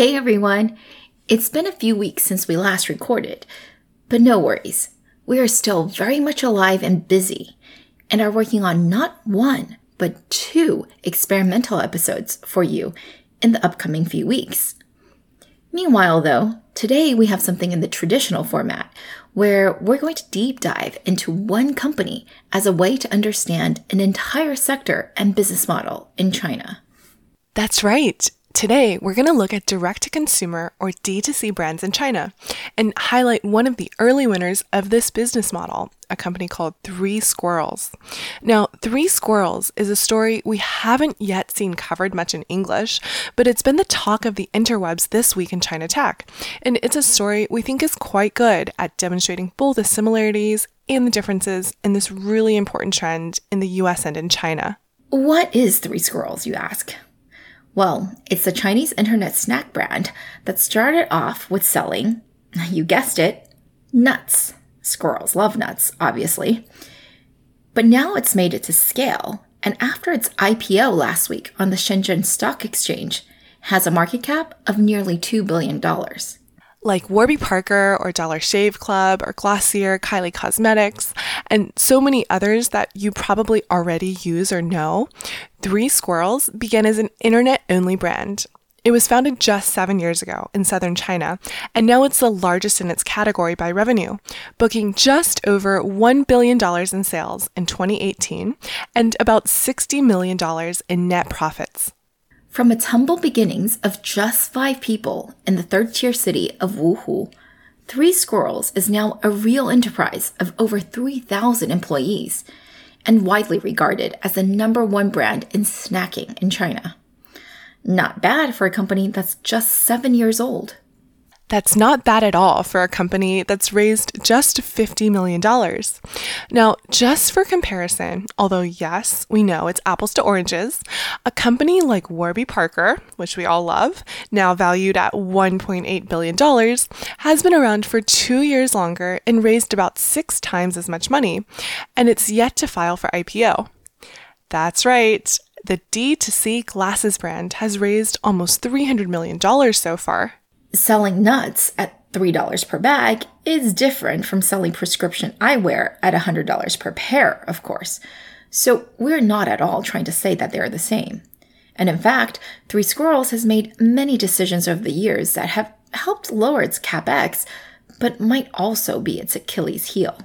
Hey everyone! It's been a few weeks since we last recorded, but no worries. We are still very much alive and busy and are working on not one, but two experimental episodes for you in the upcoming few weeks. Meanwhile, though, today we have something in the traditional format where we're going to deep dive into one company as a way to understand an entire sector and business model in China. That's right. Today, we're going to look at direct to consumer or D2C brands in China and highlight one of the early winners of this business model, a company called Three Squirrels. Now, Three Squirrels is a story we haven't yet seen covered much in English, but it's been the talk of the interwebs this week in China Tech. And it's a story we think is quite good at demonstrating both the similarities and the differences in this really important trend in the US and in China. What is Three Squirrels, you ask? Well, it's a Chinese internet snack brand that started off with selling, you guessed it, nuts. Squirrels love nuts, obviously. But now it's made it to scale, and after its IPO last week on the Shenzhen Stock Exchange, has a market cap of nearly $2 billion like Warby Parker or Dollar Shave Club or Glossier, Kylie Cosmetics, and so many others that you probably already use or know, Three Squirrels began as an internet only brand. It was founded just seven years ago in southern China, and now it's the largest in its category by revenue, booking just over $1 billion in sales in 2018 and about $60 million in net profits. From its humble beginnings of just five people in the third tier city of Wuhu, Three Squirrels is now a real enterprise of over 3,000 employees and widely regarded as the number one brand in snacking in China. Not bad for a company that's just seven years old. That's not bad at all for a company that's raised just $50 million. Now, just for comparison, although yes, we know it's apples to oranges, a company like Warby Parker, which we all love, now valued at $1.8 billion, has been around for two years longer and raised about six times as much money, and it's yet to file for IPO. That's right. The D2C glasses brand has raised almost $300 million so far selling nuts at $3 per bag is different from selling prescription eyewear at $100 per pair, of course. So we're not at all trying to say that they're the same. And in fact, Three Squirrels has made many decisions over the years that have helped lower its capex, but might also be its Achilles heel.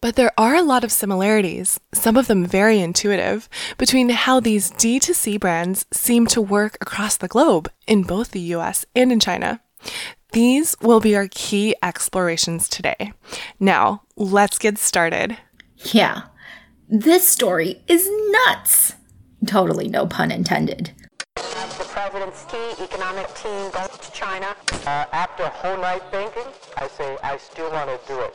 But there are a lot of similarities, some of them very intuitive, between how these D2C brands seem to work across the globe in both the US and in China. These will be our key explorations today. Now, let's get started. Yeah, this story is nuts. Totally no pun intended. The president's key economic team goes to China. Uh, after a whole night thinking, I say I still want to do it.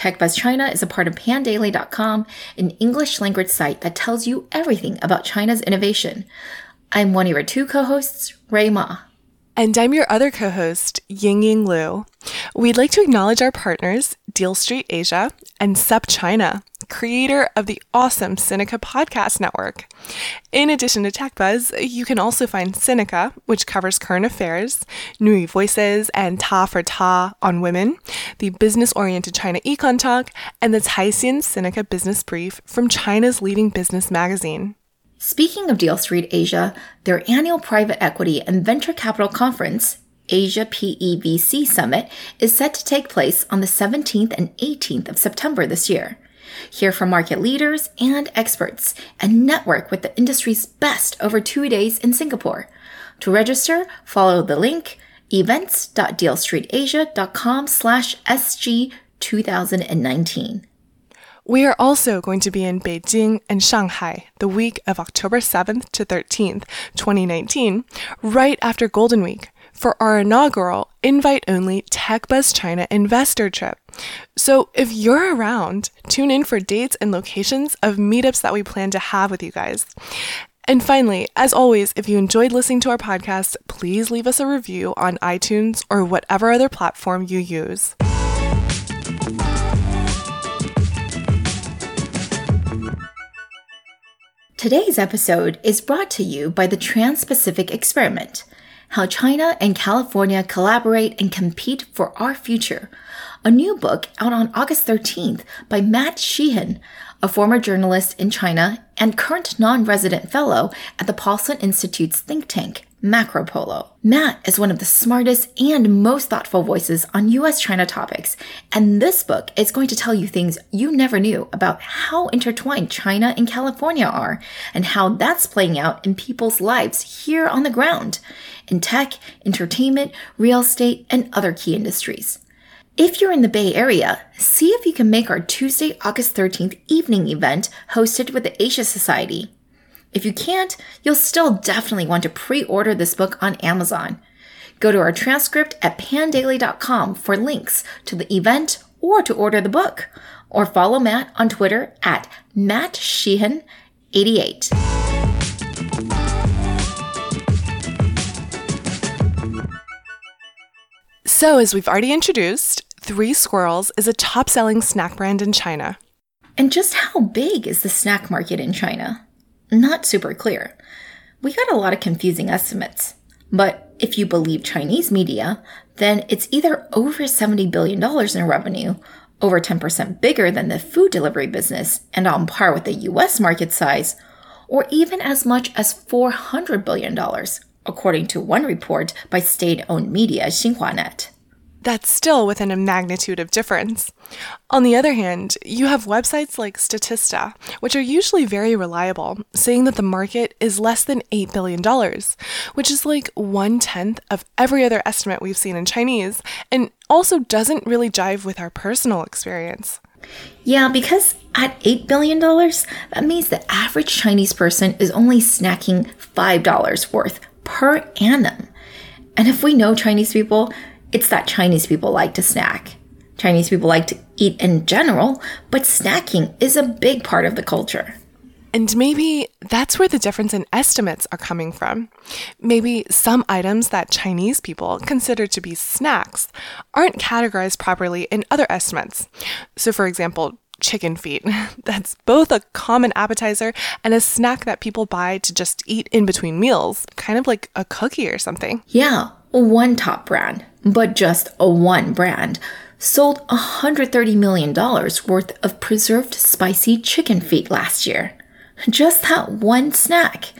TechBuzz China is a part of pandaily.com, an English language site that tells you everything about China's innovation. I'm one of your two co-hosts, Rui Ma. And I'm your other co host, Ying Ying Lu. We'd like to acknowledge our partners, Deal Street Asia and SupChina, creator of the awesome Sinica Podcast Network. In addition to TechBuzz, you can also find Sinica, which covers current affairs, Nui Voices, and Ta for Ta on women, the business oriented China Econ Talk, and the Caixin Sinica Business Brief from China's leading business magazine. Speaking of Deal Street Asia, their annual private equity and venture capital conference, Asia PEVC Summit, is set to take place on the 17th and 18th of September this year. Hear from market leaders and experts and network with the industry's best over two days in Singapore. To register, follow the link events.dealstreetasia.com slash SG 2019. We are also going to be in Beijing and Shanghai the week of October 7th to 13th, 2019, right after Golden Week for our inaugural invite only TechBuzz China investor trip. So if you're around, tune in for dates and locations of meetups that we plan to have with you guys. And finally, as always, if you enjoyed listening to our podcast, please leave us a review on iTunes or whatever other platform you use. Today's episode is brought to you by the Trans Pacific Experiment How China and California Collaborate and Compete for Our Future, a new book out on August 13th by Matt Sheehan, a former journalist in China and current non resident fellow at the Paulson Institute's think tank, Macropolo. Matt is one of the smartest and most thoughtful voices on US China topics, and this book is going to tell you things you never knew about how intertwined China and California are, and how that's playing out in people's lives here on the ground, in tech, entertainment, real estate, and other key industries. If you're in the Bay Area, see if you can make our Tuesday, August 13th evening event hosted with the Asia Society. If you can't, you'll still definitely want to pre order this book on Amazon. Go to our transcript at pandaily.com for links to the event or to order the book, or follow Matt on Twitter at Matt Sheehan88. So, as we've already introduced, Three Squirrels is a top selling snack brand in China. And just how big is the snack market in China? Not super clear. We got a lot of confusing estimates. But if you believe Chinese media, then it's either over $70 billion in revenue, over 10% bigger than the food delivery business, and on par with the US market size, or even as much as $400 billion, according to one report by state owned media XinhuaNet that's still within a magnitude of difference. On the other hand, you have websites like Statista, which are usually very reliable, saying that the market is less than $8 billion, which is like one tenth of every other estimate we've seen in Chinese, and also doesn't really jive with our personal experience. Yeah, because at $8 billion, that means the average Chinese person is only snacking $5 worth per annum. And if we know Chinese people, it's that Chinese people like to snack. Chinese people like to eat in general, but snacking is a big part of the culture. And maybe that's where the difference in estimates are coming from. Maybe some items that Chinese people consider to be snacks aren't categorized properly in other estimates. So, for example, chicken feet. That's both a common appetizer and a snack that people buy to just eat in between meals, kind of like a cookie or something. Yeah, one top brand, but just a one brand, sold $130 million worth of preserved spicy chicken feet last year. Just that one snack.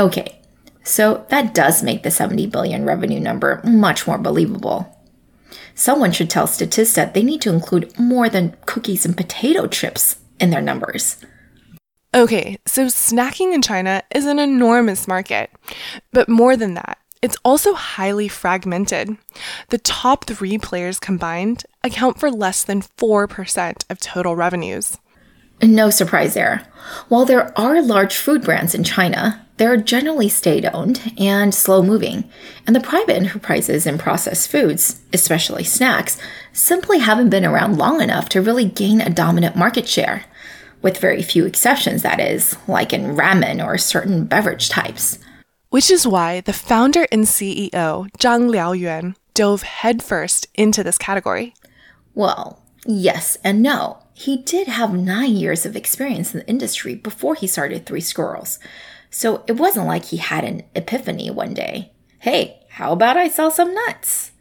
Okay, so that does make the 70 billion revenue number much more believable. Someone should tell Statista they need to include more than cookies and potato chips in their numbers. Okay, so snacking in China is an enormous market. But more than that, it's also highly fragmented. The top three players combined account for less than 4% of total revenues. No surprise there. While there are large food brands in China, they're generally state owned and slow moving, and the private enterprises in processed foods, especially snacks, simply haven't been around long enough to really gain a dominant market share. With very few exceptions, that is, like in ramen or certain beverage types. Which is why the founder and CEO, Zhang Liaoyuan, dove headfirst into this category. Well, yes and no. He did have nine years of experience in the industry before he started Three Squirrels. So it wasn't like he had an epiphany one day. Hey, how about I sell some nuts?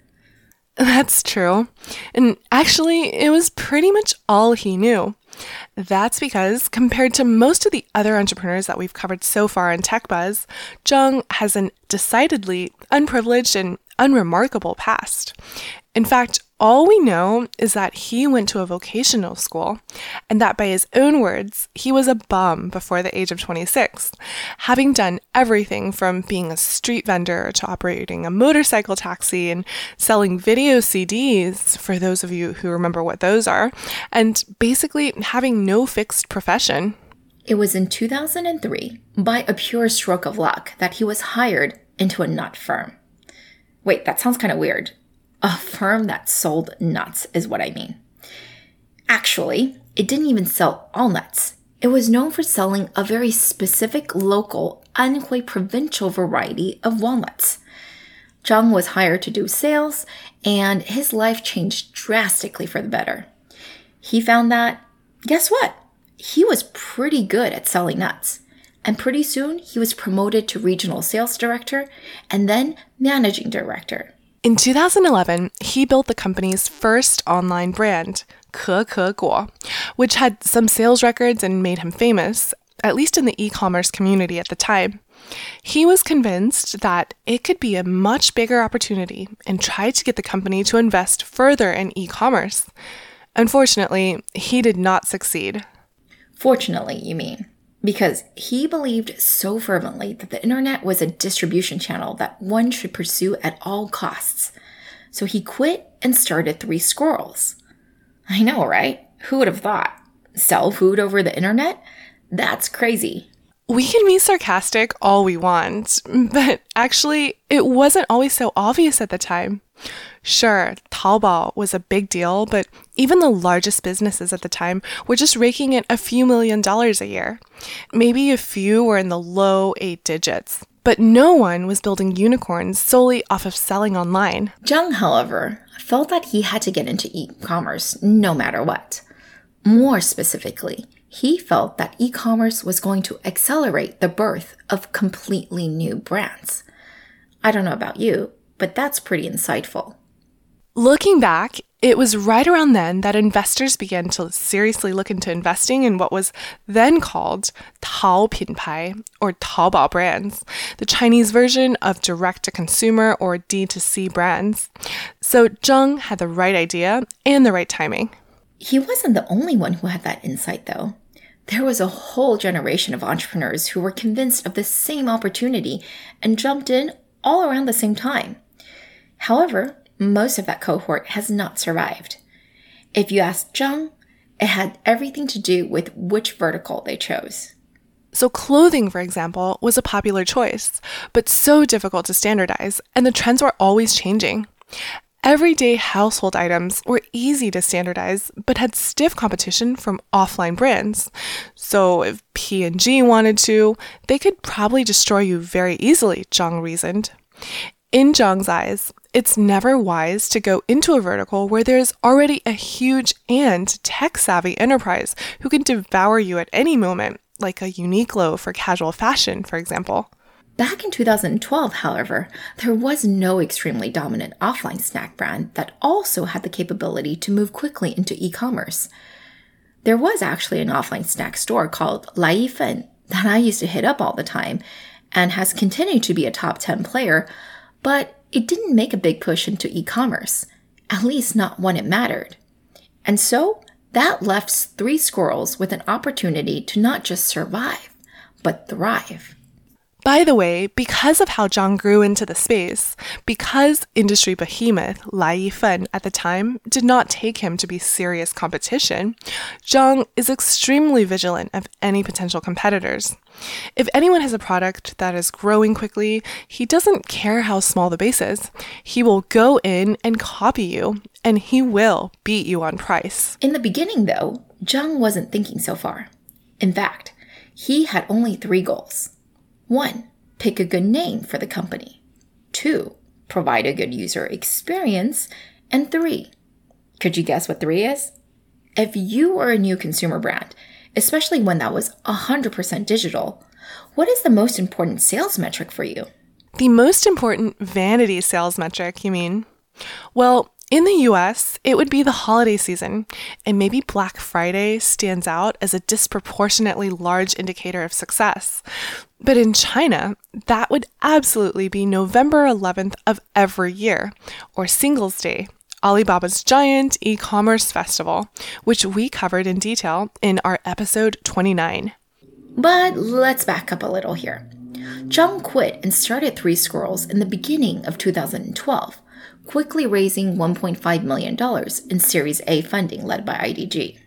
That's true. And actually, it was pretty much all he knew. That's because, compared to most of the other entrepreneurs that we've covered so far in Tech Buzz, Zhang has an decidedly unprivileged and unremarkable past. In fact, all we know is that he went to a vocational school, and that by his own words, he was a bum before the age of 26, having done everything from being a street vendor to operating a motorcycle taxi and selling video CDs, for those of you who remember what those are, and basically having no fixed profession. It was in 2003, by a pure stroke of luck, that he was hired into a nut firm. Wait, that sounds kind of weird. A firm that sold nuts is what I mean. Actually, it didn't even sell all nuts. It was known for selling a very specific local, Anhui provincial variety of walnuts. Zhang was hired to do sales, and his life changed drastically for the better. He found that, guess what? He was pretty good at selling nuts. And pretty soon, he was promoted to regional sales director and then managing director. In 2011, he built the company's first online brand, Ke which had some sales records and made him famous, at least in the e commerce community at the time. He was convinced that it could be a much bigger opportunity and tried to get the company to invest further in e commerce. Unfortunately, he did not succeed. Fortunately, you mean? Because he believed so fervently that the internet was a distribution channel that one should pursue at all costs. So he quit and started Three Squirrels. I know, right? Who would have thought? Sell food over the internet? That's crazy. We can be sarcastic all we want, but actually, it wasn't always so obvious at the time. Sure, Taobao was a big deal, but even the largest businesses at the time were just raking in a few million dollars a year. Maybe a few were in the low eight digits. But no one was building unicorns solely off of selling online. Zhang, however, felt that he had to get into e commerce no matter what. More specifically, he felt that e commerce was going to accelerate the birth of completely new brands. I don't know about you, but that's pretty insightful. Looking back, it was right around then that investors began to seriously look into investing in what was then called Tao Pinpai or Taobao brands, the Chinese version of direct to consumer or D2C brands. So Zhang had the right idea and the right timing. He wasn't the only one who had that insight, though. There was a whole generation of entrepreneurs who were convinced of the same opportunity and jumped in all around the same time. However, most of that cohort has not survived. If you ask Zhang, it had everything to do with which vertical they chose. So, clothing, for example, was a popular choice, but so difficult to standardize, and the trends were always changing. Everyday household items were easy to standardize, but had stiff competition from offline brands. So if P&G wanted to, they could probably destroy you very easily, Zhang reasoned. In Zhang's eyes, it's never wise to go into a vertical where there's already a huge and tech savvy enterprise who can devour you at any moment, like a Uniqlo for casual fashion, for example. Back in 2012, however, there was no extremely dominant offline snack brand that also had the capability to move quickly into e commerce. There was actually an offline snack store called Lai Yifen that I used to hit up all the time and has continued to be a top 10 player, but it didn't make a big push into e commerce, at least not when it mattered. And so that left Three Squirrels with an opportunity to not just survive, but thrive. By the way, because of how Zhang grew into the space, because industry behemoth Lai Yifen at the time did not take him to be serious competition, Zhang is extremely vigilant of any potential competitors. If anyone has a product that is growing quickly, he doesn't care how small the base is. He will go in and copy you, and he will beat you on price. In the beginning, though, Zhang wasn't thinking so far. In fact, he had only three goals. One, pick a good name for the company. Two, provide a good user experience. And three, could you guess what three is? If you were a new consumer brand, especially one that was 100% digital, what is the most important sales metric for you? The most important vanity sales metric, you mean? Well, in the US, it would be the holiday season, and maybe Black Friday stands out as a disproportionately large indicator of success. But in China, that would absolutely be November 11th of every year, or Singles Day, Alibaba's giant e commerce festival, which we covered in detail in our episode 29. But let's back up a little here. Zhang quit and started Three Squirrels in the beginning of 2012, quickly raising $1.5 million in Series A funding led by IDG.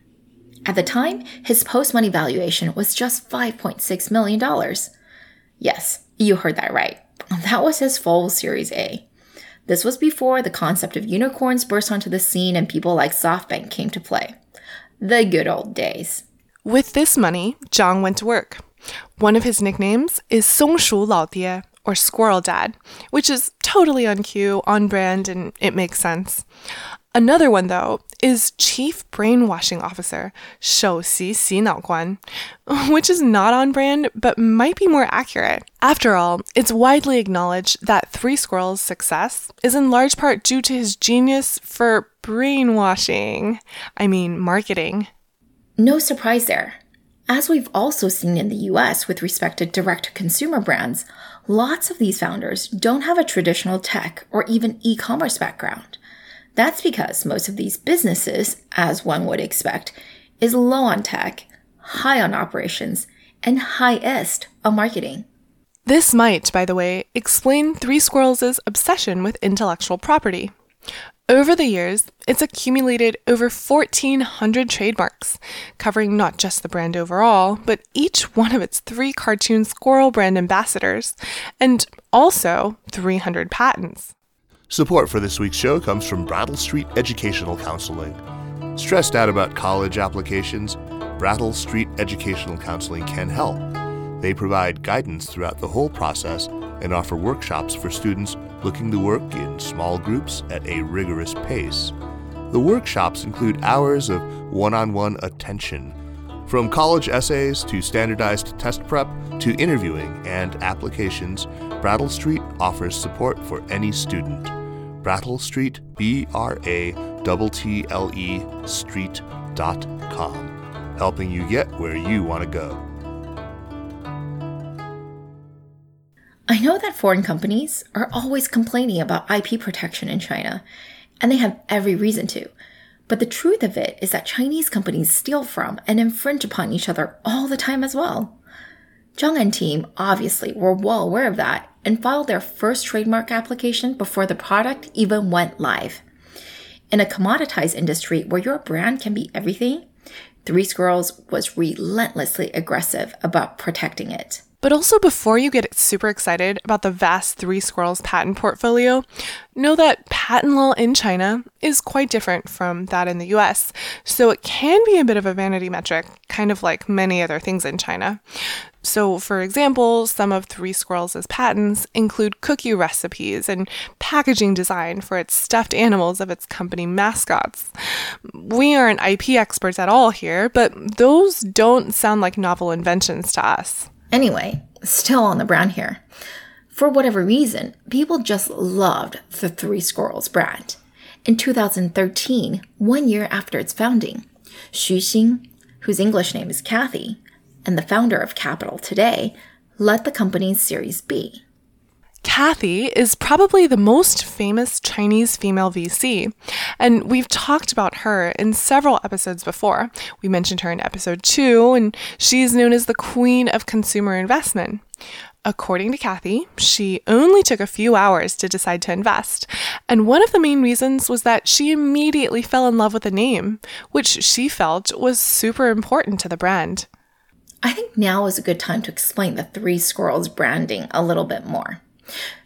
At the time, his post money valuation was just $5.6 million. Yes, you heard that right. That was his full Series A. This was before the concept of unicorns burst onto the scene and people like SoftBank came to play. The good old days. With this money, Zhang went to work. One of his nicknames is Songshu Lao Die, or Squirrel Dad, which is totally on cue, on brand, and it makes sense. Another one, though, is Chief Brainwashing Officer, 首席洗脑官, which is not on brand but might be more accurate. After all, it's widely acknowledged that Three Squirrels' success is in large part due to his genius for brainwashing. I mean, marketing. No surprise there. As we've also seen in the US with respect to direct to consumer brands, lots of these founders don't have a traditional tech or even e commerce background. That's because most of these businesses, as one would expect, is low on tech, high on operations, and highest on marketing. This might, by the way, explain Three Squirrels' obsession with intellectual property. Over the years, it's accumulated over 1,400 trademarks, covering not just the brand overall, but each one of its three cartoon squirrel brand ambassadors, and also 300 patents. Support for this week's show comes from Brattle Street Educational Counseling. Stressed out about college applications? Brattle Street Educational Counseling can help. They provide guidance throughout the whole process and offer workshops for students looking to work in small groups at a rigorous pace. The workshops include hours of one on one attention. From college essays to standardized test prep to interviewing and applications, Brattle Street offers support for any student. Brattle Street, B R A T T L E Street.com, helping you get where you want to go. I know that foreign companies are always complaining about IP protection in China, and they have every reason to. But the truth of it is that Chinese companies steal from and infringe upon each other all the time as well. Zhang and team obviously were well aware of that and filed their first trademark application before the product even went live. In a commoditized industry where your brand can be everything, Three Squirrels was relentlessly aggressive about protecting it. But also, before you get super excited about the vast Three Squirrels patent portfolio, know that patent law in China is quite different from that in the US, so it can be a bit of a vanity metric, kind of like many other things in China. So, for example, some of Three Squirrels' patents include cookie recipes and packaging design for its stuffed animals of its company mascots. We aren't IP experts at all here, but those don't sound like novel inventions to us. Anyway, still on the brand here. For whatever reason, people just loved the Three Squirrels brand. In 2013, one year after its founding, Xu Xing, whose English name is Kathy, and the founder of Capital today, led the company's Series B. Kathy is probably the most famous Chinese female VC, and we've talked about her in several episodes before. We mentioned her in episode two, and she's known as the queen of consumer investment. According to Kathy, she only took a few hours to decide to invest, and one of the main reasons was that she immediately fell in love with the name, which she felt was super important to the brand. I think now is a good time to explain the Three Squirrels branding a little bit more.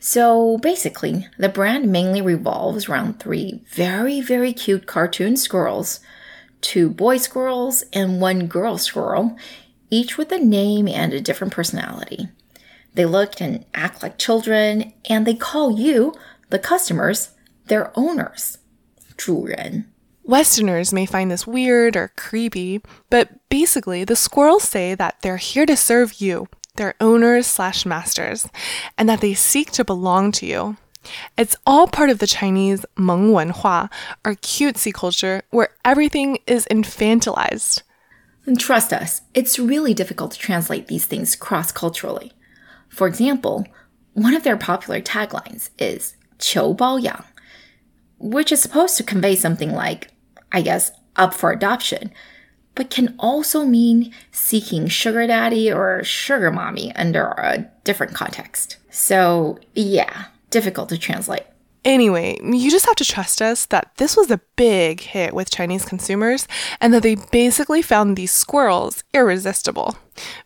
So basically, the brand mainly revolves around three very, very cute cartoon squirrels two boy squirrels and one girl squirrel, each with a name and a different personality. They look and act like children, and they call you, the customers, their owners. 主人. Westerners may find this weird or creepy, but basically, the squirrels say that they're here to serve you, their owners slash masters, and that they seek to belong to you. It's all part of the Chinese Meng Wenhua, or cutesy culture, where everything is infantilized. And trust us, it's really difficult to translate these things cross culturally. For example, one of their popular taglines is 求包养, which is supposed to convey something like, I guess, up for adoption, but can also mean seeking sugar daddy or sugar mommy under a different context. So, yeah, difficult to translate. Anyway, you just have to trust us that this was a big hit with Chinese consumers and that they basically found these squirrels irresistible.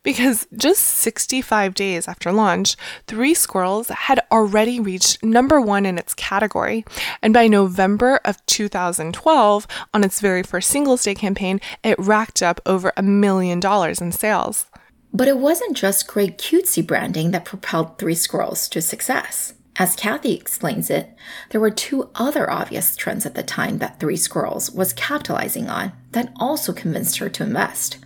Because just 65 days after launch, Three Squirrels had already reached number one in its category. And by November of 2012, on its very first Singles Day campaign, it racked up over a million dollars in sales. But it wasn't just great cutesy branding that propelled Three Squirrels to success. As Kathy explains it, there were two other obvious trends at the time that Three Squirrels was capitalizing on that also convinced her to invest.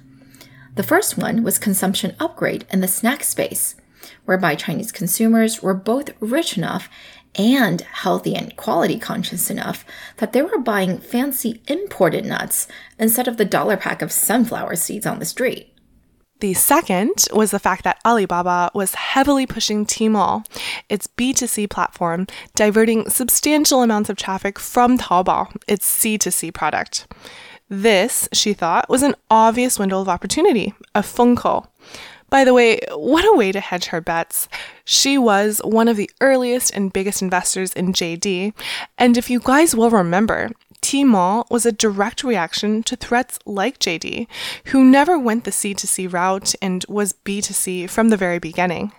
The first one was consumption upgrade in the snack space, whereby Chinese consumers were both rich enough and healthy and quality conscious enough that they were buying fancy imported nuts instead of the dollar pack of sunflower seeds on the street. The second was the fact that Alibaba was heavily pushing Tmall, its B2C platform, diverting substantial amounts of traffic from Taobao, its C2C product. This, she thought, was an obvious window of opportunity, a fengkou. By the way, what a way to hedge her bets. She was one of the earliest and biggest investors in JD, and if you guys will remember, Tmall was a direct reaction to threats like JD, who never went the C2C route and was B2C from the very beginning.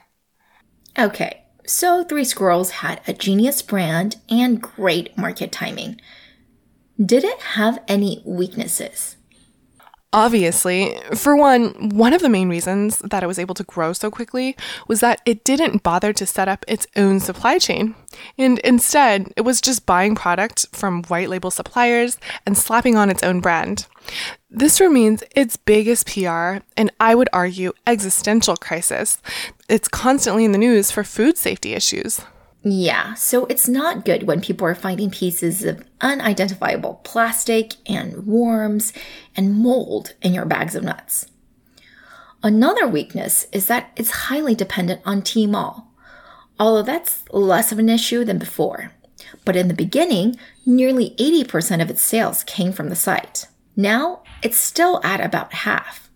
Okay, so Three Squirrels had a genius brand and great market timing. Did it have any weaknesses? Obviously, for one, one of the main reasons that it was able to grow so quickly was that it didn't bother to set up its own supply chain. And instead, it was just buying product from white label suppliers and slapping on its own brand. This remains its biggest PR and I would argue existential crisis. It's constantly in the news for food safety issues. Yeah, so it's not good when people are finding pieces of unidentifiable plastic and worms and mold in your bags of nuts. Another weakness is that it's highly dependent on Tmall, although that's less of an issue than before. But in the beginning, nearly 80% of its sales came from the site. Now, it's still at about half.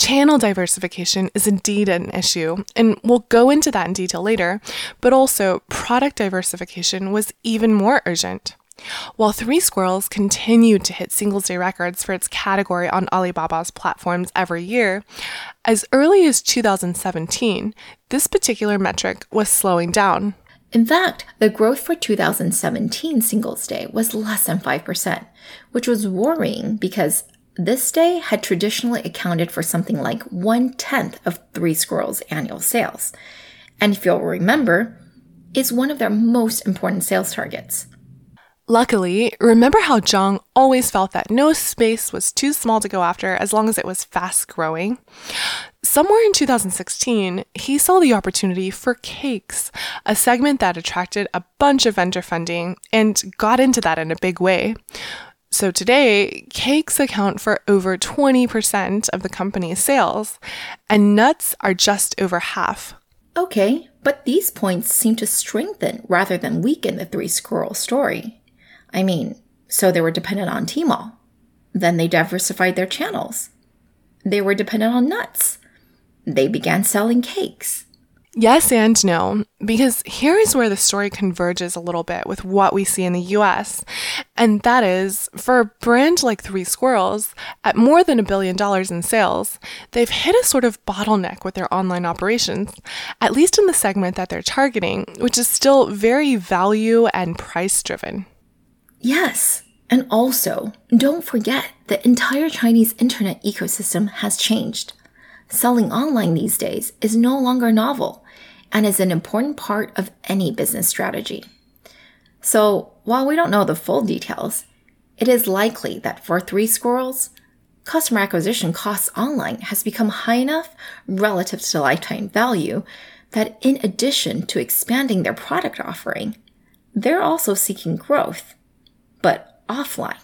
Channel diversification is indeed an issue, and we'll go into that in detail later, but also product diversification was even more urgent. While Three Squirrels continued to hit Singles Day records for its category on Alibaba's platforms every year, as early as 2017, this particular metric was slowing down. In fact, the growth for 2017 Singles Day was less than 5%, which was worrying because this day had traditionally accounted for something like one tenth of Three Squirrels' annual sales, and if you'll remember, is one of their most important sales targets. Luckily, remember how Zhang always felt that no space was too small to go after as long as it was fast growing? Somewhere in 2016, he saw the opportunity for cakes, a segment that attracted a bunch of venture funding, and got into that in a big way. So today, cakes account for over 20% of the company's sales, and nuts are just over half. Okay, but these points seem to strengthen rather than weaken the three squirrel story. I mean, so they were dependent on Tmall. Then they diversified their channels. They were dependent on nuts. They began selling cakes. Yes and no, because here is where the story converges a little bit with what we see in the US. And that is, for a brand like Three Squirrels, at more than a billion dollars in sales, they've hit a sort of bottleneck with their online operations, at least in the segment that they're targeting, which is still very value and price driven. Yes, and also, don't forget the entire Chinese internet ecosystem has changed selling online these days is no longer novel and is an important part of any business strategy. So, while we don't know the full details, it is likely that for Three Squirrels, customer acquisition costs online has become high enough relative to lifetime value that in addition to expanding their product offering, they're also seeking growth, but offline.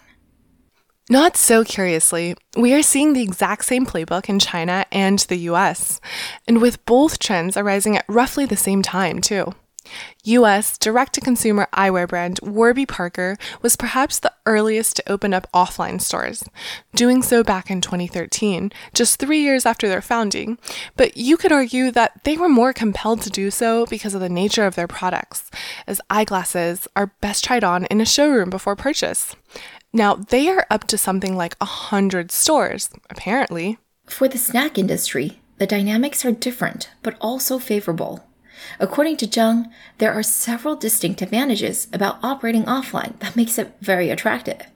Not so curiously, we are seeing the exact same playbook in China and the US, and with both trends arising at roughly the same time, too. US direct to consumer eyewear brand Warby Parker was perhaps the earliest to open up offline stores, doing so back in 2013, just three years after their founding. But you could argue that they were more compelled to do so because of the nature of their products, as eyeglasses are best tried on in a showroom before purchase. Now, they are up to something like 100 stores, apparently. For the snack industry, the dynamics are different, but also favorable. According to Zhang, there are several distinct advantages about operating offline that makes it very attractive.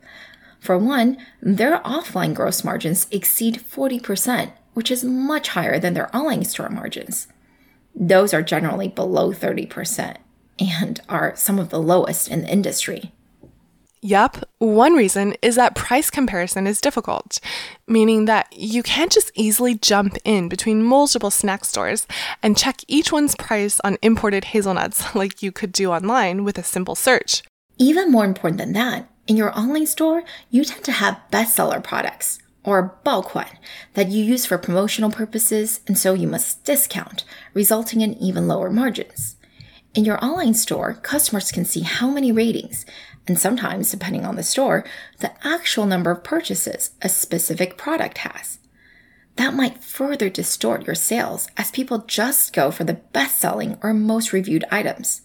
For one, their offline gross margins exceed 40%, which is much higher than their online store margins. Those are generally below 30% and are some of the lowest in the industry. Yup, one reason is that price comparison is difficult, meaning that you can't just easily jump in between multiple snack stores and check each one's price on imported hazelnuts like you could do online with a simple search. Even more important than that, in your online store, you tend to have bestseller products or 爆款 that you use for promotional purposes and so you must discount, resulting in even lower margins. In your online store, customers can see how many ratings, and sometimes, depending on the store, the actual number of purchases a specific product has. That might further distort your sales as people just go for the best selling or most reviewed items.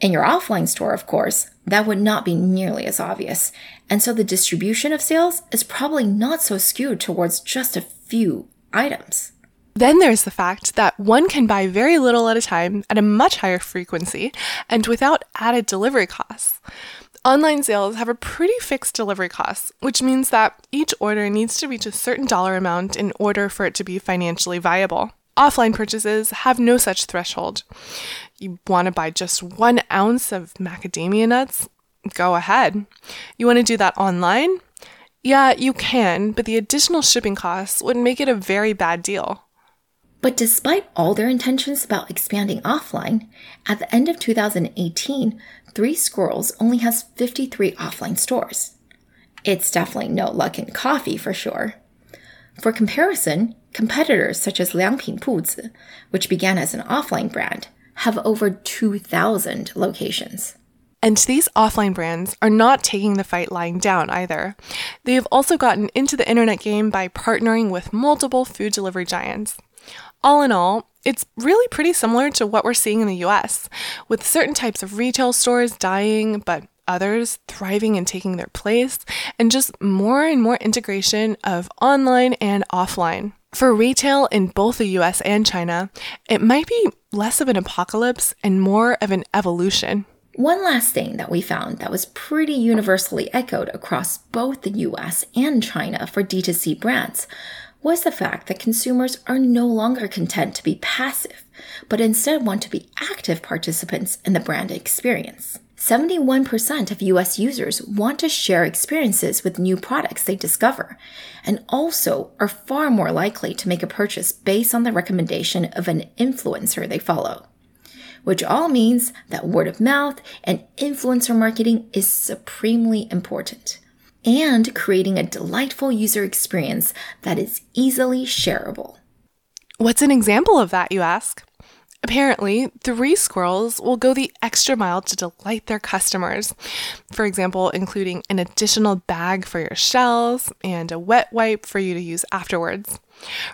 In your offline store, of course, that would not be nearly as obvious, and so the distribution of sales is probably not so skewed towards just a few items. Then there's the fact that one can buy very little at a time at a much higher frequency and without added delivery costs. Online sales have a pretty fixed delivery cost, which means that each order needs to reach a certain dollar amount in order for it to be financially viable. Offline purchases have no such threshold. You want to buy just one ounce of macadamia nuts? Go ahead. You want to do that online? Yeah, you can, but the additional shipping costs would make it a very bad deal. But despite all their intentions about expanding offline, at the end of 2018, Three Squirrels only has 53 offline stores. It's definitely no Luckin Coffee for sure. For comparison, competitors such as Liangpin Puzi, which began as an offline brand, have over 2,000 locations. And these offline brands are not taking the fight lying down either. They have also gotten into the internet game by partnering with multiple food delivery giants. All in all, it's really pretty similar to what we're seeing in the US, with certain types of retail stores dying, but others thriving and taking their place, and just more and more integration of online and offline. For retail in both the US and China, it might be less of an apocalypse and more of an evolution. One last thing that we found that was pretty universally echoed across both the US and China for D2C brands was the fact that consumers are no longer content to be passive, but instead want to be active participants in the brand experience. 71% of US users want to share experiences with new products they discover, and also are far more likely to make a purchase based on the recommendation of an influencer they follow. Which all means that word of mouth and influencer marketing is supremely important and creating a delightful user experience that is easily shareable. What's an example of that, you ask? Apparently, three squirrels will go the extra mile to delight their customers. For example, including an additional bag for your shells and a wet wipe for you to use afterwards.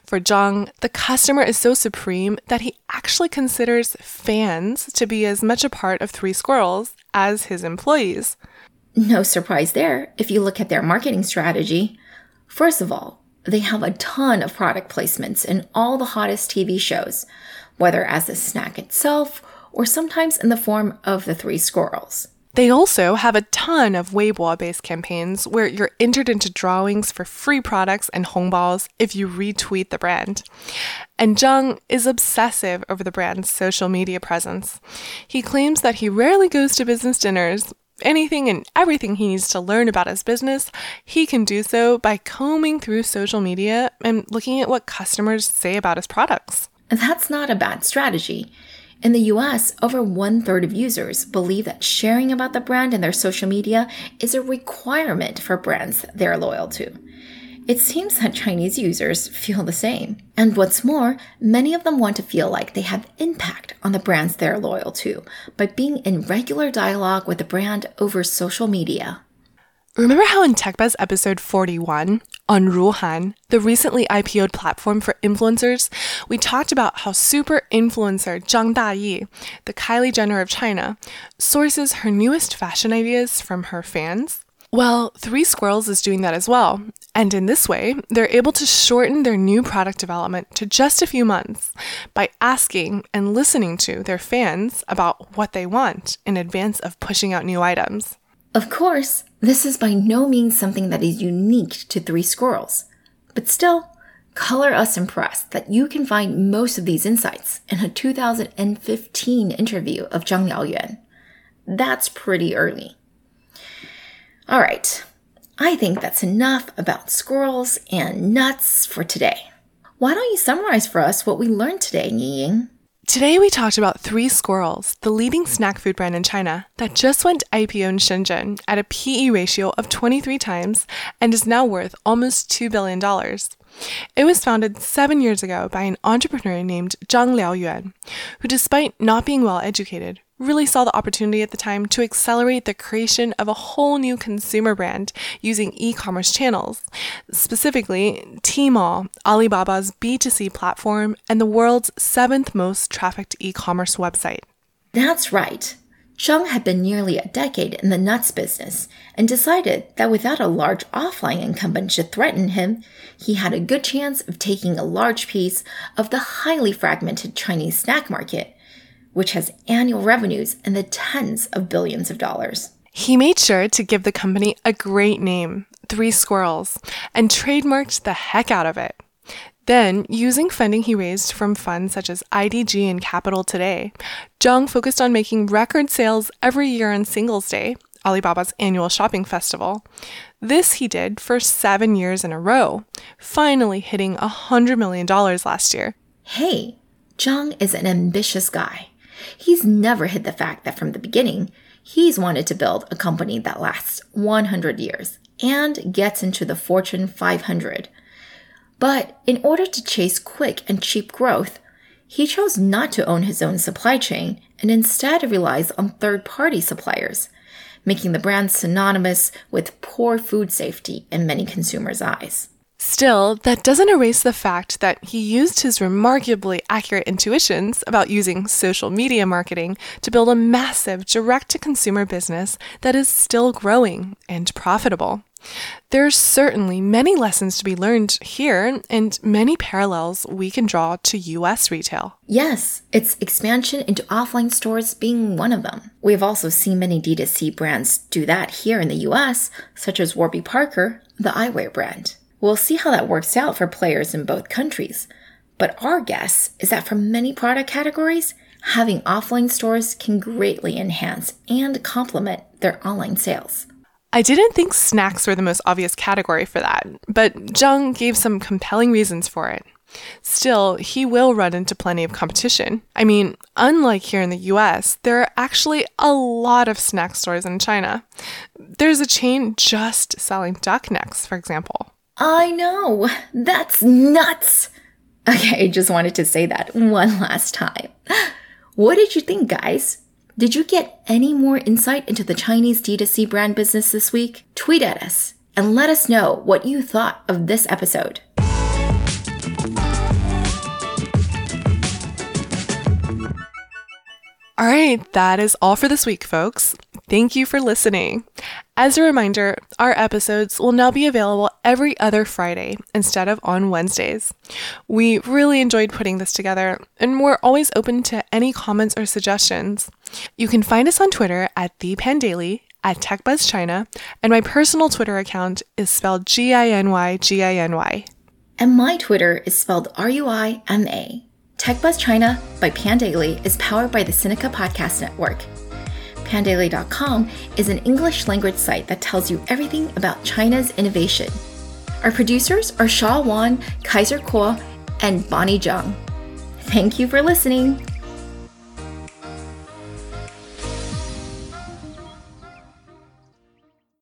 For Zhang, the customer is so supreme that he actually considers fans to be as much a part of Three Squirrels as his employees. No surprise there if you look at their marketing strategy. First of all, they have a ton of product placements in all the hottest TV shows, whether as a snack itself or sometimes in the form of the three squirrels. They also have a ton of Weibo based campaigns where you're entered into drawings for free products and hongbao if you retweet the brand. And Zhang is obsessive over the brand's social media presence. He claims that he rarely goes to business dinners, anything and everything he needs to learn about his business, he can do so by combing through social media and looking at what customers say about his products. That's not a bad strategy. In the US, over one third of users believe that sharing about the brand in their social media is a requirement for brands they're loyal to. It seems that Chinese users feel the same. And what's more, many of them want to feel like they have impact on the brands they're loyal to by being in regular dialogue with the brand over social media. Remember how in TechBuzz episode 41 on Ruhnn, the recently IPO'd platform for influencers, we talked about how super influencer Zhang Dayi, the Kylie Jenner of China, sources her newest fashion ideas from her fans? Well, Three Squirrels is doing that as well. And in this way, they're able to shorten their new product development to just a few months by asking and listening to their fans about what they want in advance of pushing out new items. Of course, this is by no means something that is unique to Three Squirrels, but still, color us impressed that you can find most of these insights in a 2015 interview of Zhang Liaoyuan. That's pretty early. All right, I think that's enough about squirrels and nuts for today. Why don't you summarize for us what we learned today, Ying? Today, we talked about Three Squirrels, the leading snack food brand in China that just went IPO in Shenzhen at a PE ratio of 23 times and is now worth almost $2 billion. It was founded seven years ago by an entrepreneur named Zhang Liaoyuan, who, despite not being well educated, really saw the opportunity at the time to accelerate the creation of a whole new consumer brand using e commerce channels, specifically Tmall, Alibaba's B2C platform, and the world's seventh most trafficked e commerce website. That's right. Zhang had been nearly a decade in the nuts business and decided that without a large offline incumbent to threaten him, he had a good chance of taking a large piece of the highly fragmented Chinese snack market which has annual revenues in the tens of billions of dollars. He made sure to give the company a great name, Three Squirrels, and trademarked the heck out of it. Then, using funding he raised from funds such as IDG and Capital Today, Zhang focused on making record sales every year on Singles Day, Alibaba's annual shopping festival. This he did for seven years in a row, finally hitting $100 million last year. Hey, Zhang is an ambitious guy. He's never hid the fact that from the beginning, he's wanted to build a company that lasts 100 years and gets into the Fortune 500. But in order to chase quick and cheap growth, he chose not to own his own supply chain and instead relies on third party suppliers, making the brand synonymous with poor food safety in many consumers' eyes. Still, that doesn't erase the fact that he used his remarkably accurate intuitions about using social media marketing to build a massive direct to consumer business that is still growing and profitable. There's certainly many lessons to be learned here and many parallels we can draw to US retail. Yes, its expansion into offline stores being one of them. We've also seen many D2C brands do that here in the US, such as Warby Parker, the eyewear brand. We'll see how that works out for players in both countries. But our guess is that for many product categories, having offline stores can greatly enhance and complement their online sales. I didn't think snacks were the most obvious category for that, but Zhang gave some compelling reasons for it. Still, he will run into plenty of competition. I mean, unlike here in the US, there are actually a lot of snack stores in China. There's a chain just selling duck necks, for example. I know. That's nuts. Okay, I just wanted to say that one last time. What did you think, guys? Did you get any more insight into the Chinese D2C brand business this week? Tweet at us and let us know what you thought of this episode. All right, that is all for this week, folks. Thank you for listening. As a reminder, our episodes will now be available every other Friday instead of on Wednesdays. We really enjoyed putting this together, and we're always open to any comments or suggestions. You can find us on Twitter at the ThePandaily, at TechBuzzChina, and my personal Twitter account is spelled G I N Y G I N Y. And my Twitter is spelled R U I M A. TechBuzz China by Pandaily is powered by the Sinica Podcast Network pandaily.com is an English language site that tells you everything about China's innovation. Our producers are Shaw Wan, Kaiser Kuo, and Bonnie Jung. Thank you for listening.